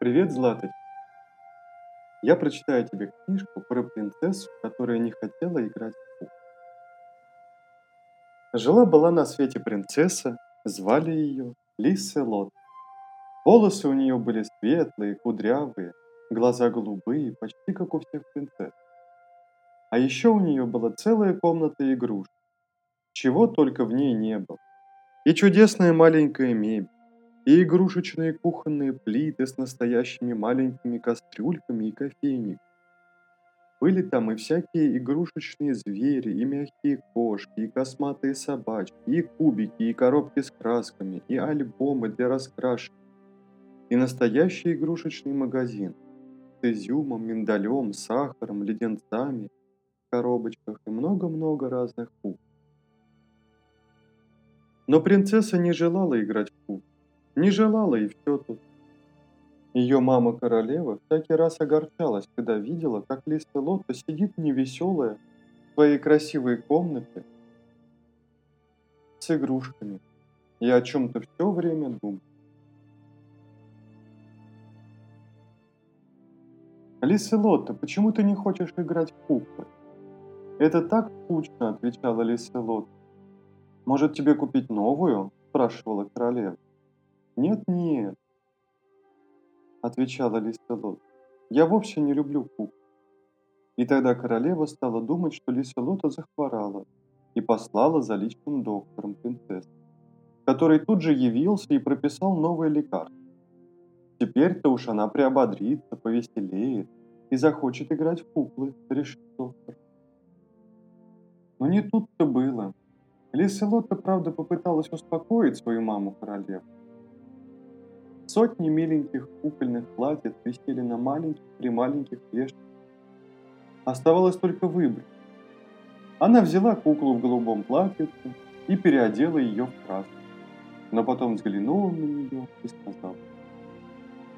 Привет, Златочка. Я прочитаю тебе книжку про принцессу, которая не хотела играть в куклы. Жила-была на свете принцесса, звали ее Лиселот. Волосы у нее были светлые, кудрявые, глаза голубые, почти как у всех принцесс. А еще у нее была целая комната игрушек, чего только в ней не было. И чудесная маленькая мебель, и игрушечные кухонные плиты с настоящими маленькими кастрюльками и кофейниками. Были там и всякие игрушечные звери, и мягкие кошки, и косматые собачки, и кубики, и коробки с красками, и альбомы для раскрашивания, и настоящий игрушечный магазин с изюмом, миндалем, сахаром, леденцами в коробочках и много-много разных кукол. Но принцесса не желала играть в куклы. Не желала и все тут. Ее мама-королева всякий раз огорчалась, когда видела, как Листа Лотта сидит невеселая в своей красивой комнате с игрушками и о чем-то все время думает. «Лиселотта, почему ты не хочешь играть в куклы?» «Это так скучно», — отвечала Лиселотта. «Может, тебе купить новую?» — спрашивала королева. «Нет-нет», — отвечала Лиселот, — «я вовсе не люблю кукол». И тогда королева стала думать, что Лиселота захворала и послала за личным доктором принцессы, который тут же явился и прописал новое лекарство. Теперь-то уж она приободрится, повеселеет и захочет играть в куклы, решил доктор. Но не тут-то было. Лиселотта, правда, попыталась успокоить свою маму-королеву, Сотни миленьких кукольных платьев висели на маленьких при маленьких вешалках. Оставалось только выбрать. Она взяла куклу в голубом платьице и переодела ее в красный. Но потом взглянула на нее и сказала,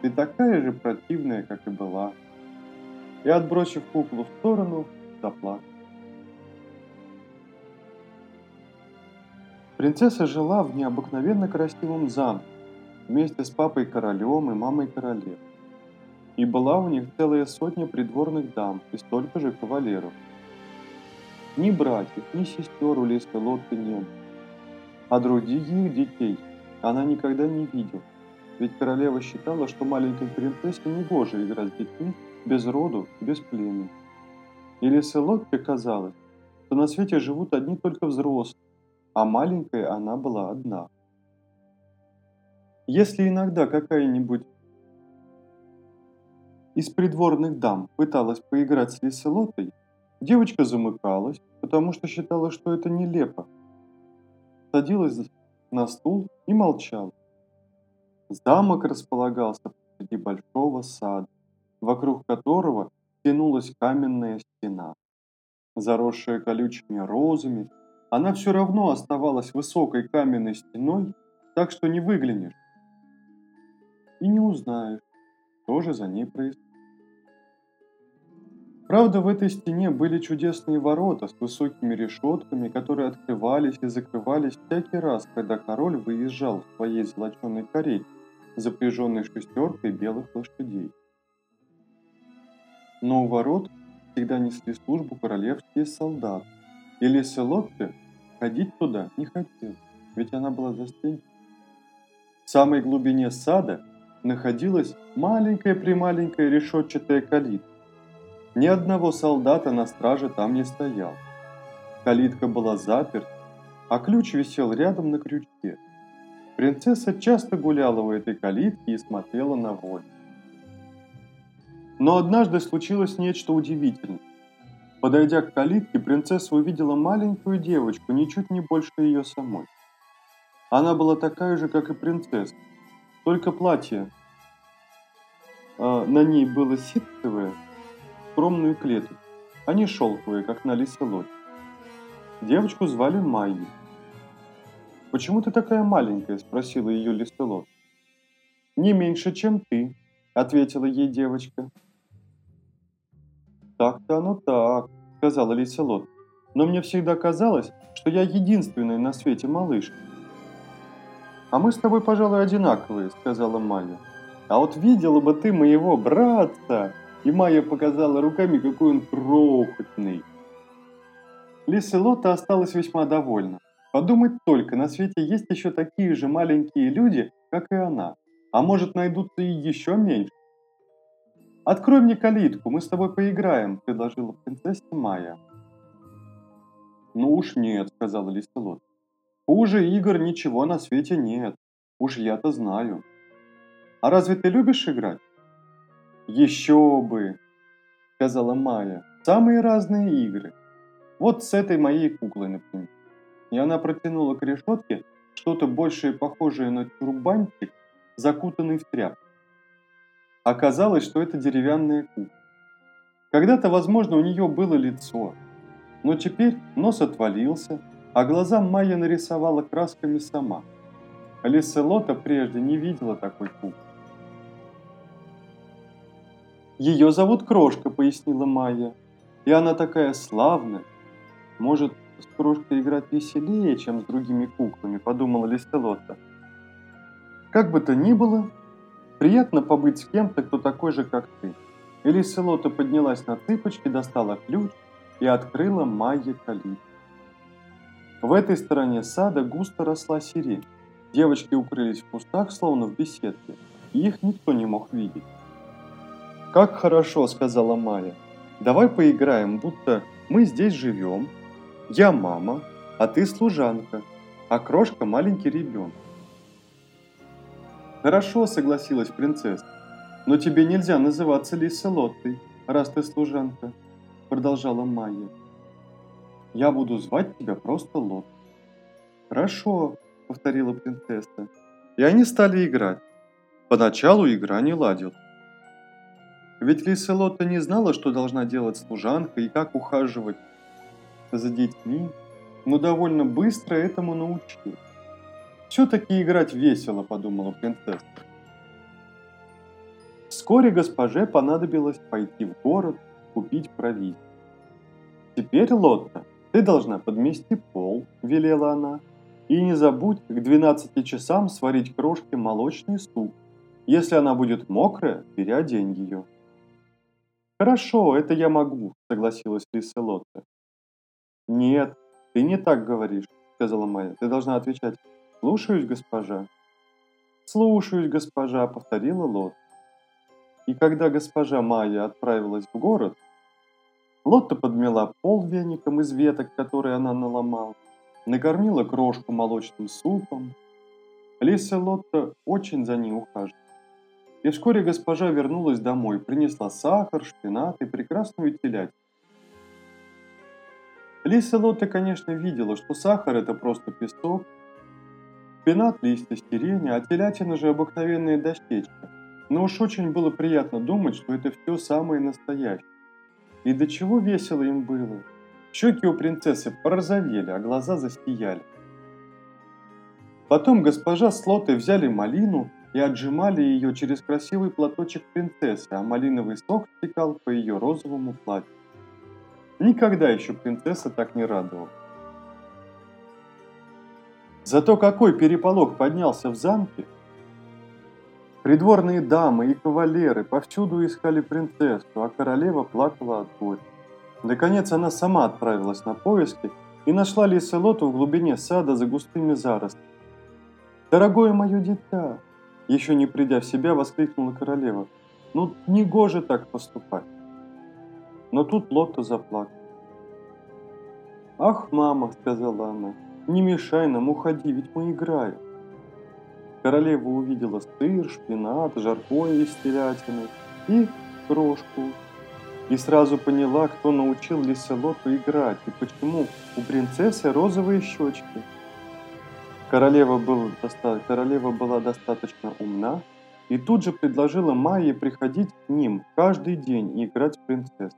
«Ты такая же противная, как и была». И, отбросив куклу в сторону, заплакала. Принцесса жила в необыкновенно красивом замке, вместе с папой королем и мамой королев. И была у них целая сотня придворных дам и столько же кавалеров. Ни братьев, ни сестер у Лисы Лотты не было. А других детей она никогда не видела. Ведь королева считала, что маленькой принцессе не гоже играть с детьми без роду, без племени. И Лисе Лотте казалось, что на свете живут одни только взрослые, а маленькая она была одна – если иногда какая-нибудь из придворных дам пыталась поиграть с Лиселотой, девочка замыкалась, потому что считала, что это нелепо. Садилась на стул и молчала. Замок располагался посреди большого сада, вокруг которого тянулась каменная стена. Заросшая колючими розами, она все равно оставалась высокой каменной стеной, так что не выглянешь и не узнаешь, что же за ней происходит. Правда, в этой стене были чудесные ворота с высокими решетками, которые открывались и закрывались всякий раз, когда король выезжал в своей золоченой карете, запряженной шестеркой белых лошадей. Но у ворот всегда несли службу королевские солдаты, и Леселотте ходить туда не хотел, ведь она была застенчива. В самой глубине сада находилась маленькая-прималенькая решетчатая калитка. Ни одного солдата на страже там не стоял. Калитка была заперта, а ключ висел рядом на крючке. Принцесса часто гуляла в этой калитке и смотрела на волю. Но однажды случилось нечто удивительное. Подойдя к калитке, принцесса увидела маленькую девочку, ничуть не больше ее самой. Она была такая же, как и принцесса, только платье а, на ней было ситцевое, скромную клетку, а не шелковое, как на лиселоте. Девочку звали Майей. «Почему ты такая маленькая?» – спросила ее листелот. «Не меньше, чем ты», – ответила ей девочка. «Так-то оно так», – сказала лиселот. «Но мне всегда казалось, что я единственная на свете малышка». «А мы с тобой, пожалуй, одинаковые», — сказала Майя. А вот видела бы ты моего братца!» И Майя показала руками, какой он крохотный. Лиселота осталась весьма довольна. Подумать только, на свете есть еще такие же маленькие люди, как и она. А может найдутся и еще меньше. «Открой мне калитку, мы с тобой поиграем», – предложила принцесса Майя. «Ну уж нет», – сказала Лиселот. «Хуже игр ничего на свете нет. Уж я-то знаю». «А разве ты любишь играть?» «Еще бы!» – сказала Майя. «Самые разные игры. Вот с этой моей куклой, например». И она протянула к решетке что-то большее похожее на тюрбанчик, закутанный в тряпку. Оказалось, что это деревянная кукла. Когда-то, возможно, у нее было лицо, но теперь нос отвалился, а глаза Майя нарисовала красками сама. Лиселота прежде не видела такой куклы. «Ее зовут Крошка», — пояснила Майя. «И она такая славная. Может, с Крошкой играть веселее, чем с другими куклами», — подумала Лиселота. «Как бы то ни было, приятно побыть с кем-то, кто такой же, как ты». И Лиселота поднялась на цыпочки, достала ключ и открыла Майе калитку. В этой стороне сада густо росла сирень. Девочки укрылись в кустах, словно в беседке, и их никто не мог видеть. «Как хорошо», — сказала Майя. «Давай поиграем, будто мы здесь живем. Я мама, а ты служанка, а крошка маленький ребенок». «Хорошо», — согласилась принцесса. «Но тебе нельзя называться Лиселоттой, раз ты служанка», — продолжала Майя. «Я буду звать тебя просто Лот». «Хорошо», — повторила принцесса. И они стали играть. Поначалу игра не ладила. Ведь Лиселотта не знала, что должна делать служанка и как ухаживать за детьми, но довольно быстро этому научилась. «Все-таки играть весело», — подумала принцесса. Вскоре госпоже понадобилось пойти в город купить провизию. «Теперь, Лотта, ты должна подмести пол», — велела она. «И не забудь к 12 часам сварить крошке молочный суп. Если она будет мокрая, переодень ее». «Хорошо, это я могу», — согласилась Лиселотта. «Нет, ты не так говоришь», — сказала Майя. «Ты должна отвечать «Слушаюсь, госпожа». «Слушаюсь, госпожа», — повторила Лот. И когда госпожа Майя отправилась в город, Лотта подмела пол веником из веток, которые она наломала, накормила крошку молочным супом. Лиса Лотта очень за ней ухаживала. И вскоре госпожа вернулась домой, принесла сахар, шпинат и прекрасную телятину. Лиса Лотта, конечно, видела, что сахар – это просто песок, шпинат – листья сирени, а телятина же обыкновенная дощечка. Но уж очень было приятно думать, что это все самое настоящее. И до чего весело им было. Щеки у принцессы порозовели, а глаза засияли. Потом госпожа с Лотой взяли малину и отжимали ее через красивый платочек принцессы, а малиновый сок стекал по ее розовому платью. Никогда еще принцесса так не радовала. Зато какой переполох поднялся в замке! Придворные дамы и кавалеры повсюду искали принцессу, а королева плакала от горя. Наконец она сама отправилась на поиски и нашла Лиселоту в глубине сада за густыми заростями. «Дорогое мое дитя!» Еще не придя в себя, воскликнула королева. «Ну, не гоже так поступать!» Но тут Лотта заплакала. «Ах, мама!» — сказала она. «Не мешай нам, уходи, ведь мы играем!» Королева увидела сыр, шпинат, жаркое из телятины и крошку. И сразу поняла, кто научил Лиселоту играть и почему у принцессы розовые щечки. Королева, был, королева была достаточно умна и тут же предложила Майе приходить к ним каждый день и играть в принцессу.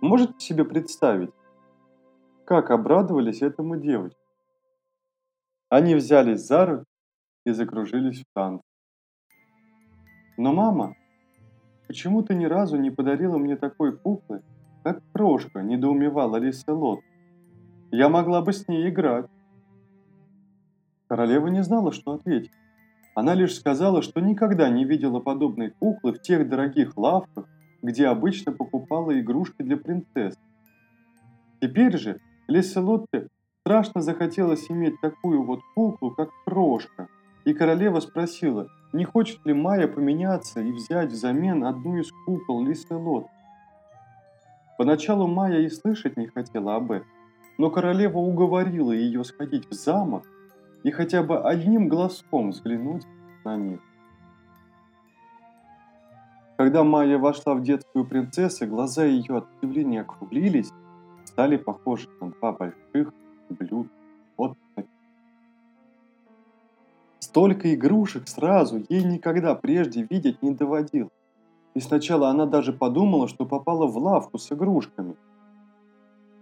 Можете себе представить, как обрадовались этому девочке? Они взялись за руки и закружились в танце. Но мама, почему ты ни разу не подарила мне такой куклы, как крошка, недоумевала Лиса Лот. Я могла бы с ней играть. Королева не знала, что ответить. Она лишь сказала, что никогда не видела подобной куклы в тех дорогих лавках, где обычно покупала игрушки для принцесс. Теперь же Леселотте страшно захотелось иметь такую вот куклу, как крошка, и королева спросила, не хочет ли Майя поменяться и взять взамен одну из кукол Лиселот. Поначалу Майя и слышать не хотела об этом, но королева уговорила ее сходить в замок и хотя бы одним глазком взглянуть на них. Когда Майя вошла в детскую принцессу, глаза ее от удивления округлились, стали похожи на два больших блюд. Вот. Столько игрушек сразу ей никогда прежде видеть не доводилось. И сначала она даже подумала, что попала в лавку с игрушками.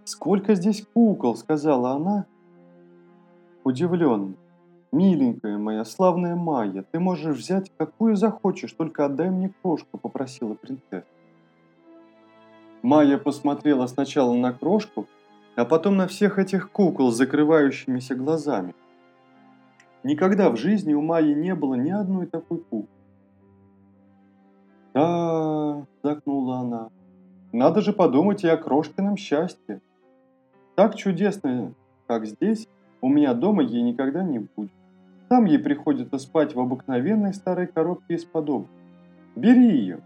«Сколько здесь кукол!» – сказала она, удивленно. «Миленькая моя, славная Майя, ты можешь взять какую захочешь, только отдай мне крошку», – попросила принцесса. Майя посмотрела сначала на крошку, а потом на всех этих кукол с закрывающимися глазами. Никогда в жизни у Майи не было ни одной такой куклы. «Да», – вздохнула она, – «надо же подумать и о крошкином счастье. Так чудесно, как здесь, у меня дома ей никогда не будет. Там ей приходится спать в обыкновенной старой коробке из-под. Бери ее.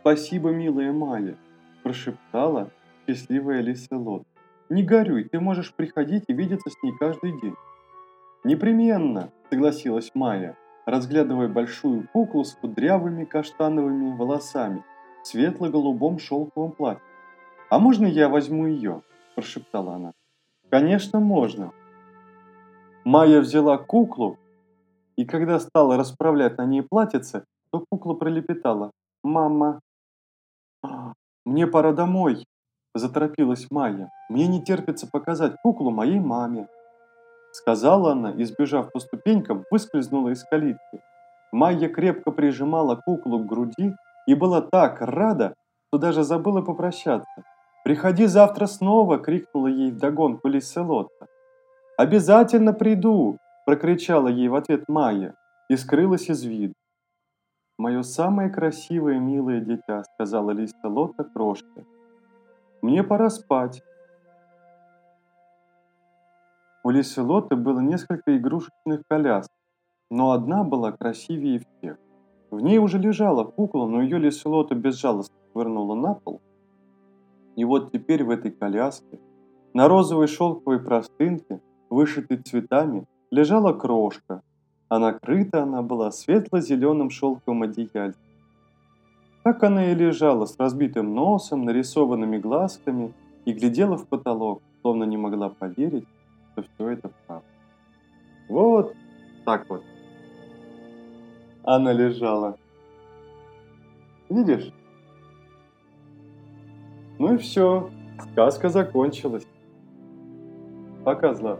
Спасибо, милая Майя, прошептала счастливая Лиселот. Не горюй, ты можешь приходить и видеться с ней каждый день. Непременно, согласилась Майя, разглядывая большую куклу с кудрявыми каштановыми волосами в светло-голубом шелковом платье. «А можно я возьму ее?» – прошептала она. «Конечно, можно», Майя взяла куклу, и когда стала расправлять на ней платьице, то кукла пролепетала. «Мама!» «Мне пора домой!» – заторопилась Майя. «Мне не терпится показать куклу моей маме!» Сказала она и, сбежав по ступенькам, выскользнула из калитки. Майя крепко прижимала куклу к груди и была так рада, что даже забыла попрощаться. «Приходи завтра снова!» – крикнула ей вдогонку Лиселотта. «Обязательно приду!» – прокричала ей в ответ Майя и скрылась из виду. «Мое самое красивое милое дитя», – сказала Листа Лотта крошке. «Мне пора спать». У Лисы Лотты было несколько игрушечных колясок, но одна была красивее всех. В ней уже лежала кукла, но ее Лиселота безжалостно вернула на пол. И вот теперь в этой коляске, на розовой шелковой простынке, вышитой цветами, лежала крошка, а накрыта она была светло-зеленым шелковым одеяльцем. Так она и лежала с разбитым носом, нарисованными глазками и глядела в потолок, словно не могла поверить, что все это правда. Вот так вот. Она лежала. Видишь? Ну и все, сказка закончилась. Пока, Злат.